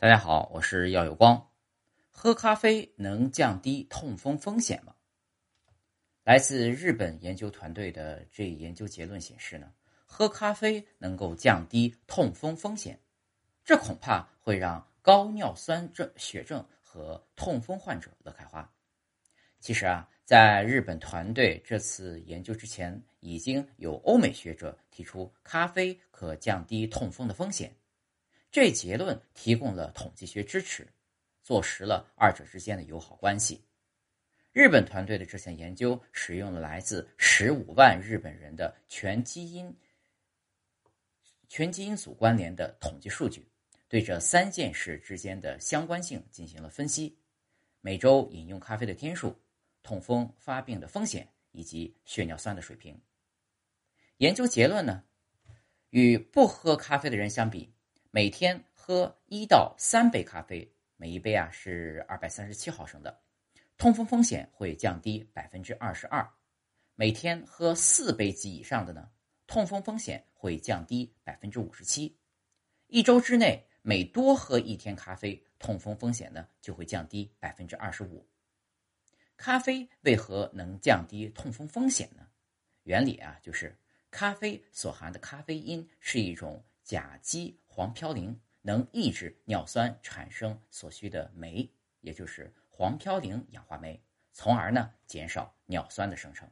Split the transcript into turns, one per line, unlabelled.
大家好，我是耀有光。喝咖啡能降低痛风风险吗？来自日本研究团队的这一研究结论显示呢，喝咖啡能够降低痛风风险，这恐怕会让高尿酸症血症和痛风患者乐开花。其实啊，在日本团队这次研究之前，已经有欧美学者提出咖啡可降低痛风的风险。这结论提供了统计学支持，坐实了二者之间的友好关系。日本团队的这项研究使用了来自十五万日本人的全基因全基因组关联的统计数据，对这三件事之间的相关性进行了分析：每周饮用咖啡的天数、痛风发病的风险以及血尿酸的水平。研究结论呢，与不喝咖啡的人相比。每天喝一到三杯咖啡，每一杯啊是二百三十七毫升的，痛风风险会降低百分之二十二。每天喝四杯及以上的呢，痛风风险会降低百分之五十七。一周之内每多喝一天咖啡，痛风风险呢就会降低百分之二十五。咖啡为何能降低痛风风险呢？原理啊就是咖啡所含的咖啡因是一种甲基。黄嘌呤能抑制尿酸产生所需的酶，也就是黄嘌呤氧化酶，从而呢减少尿酸的生成。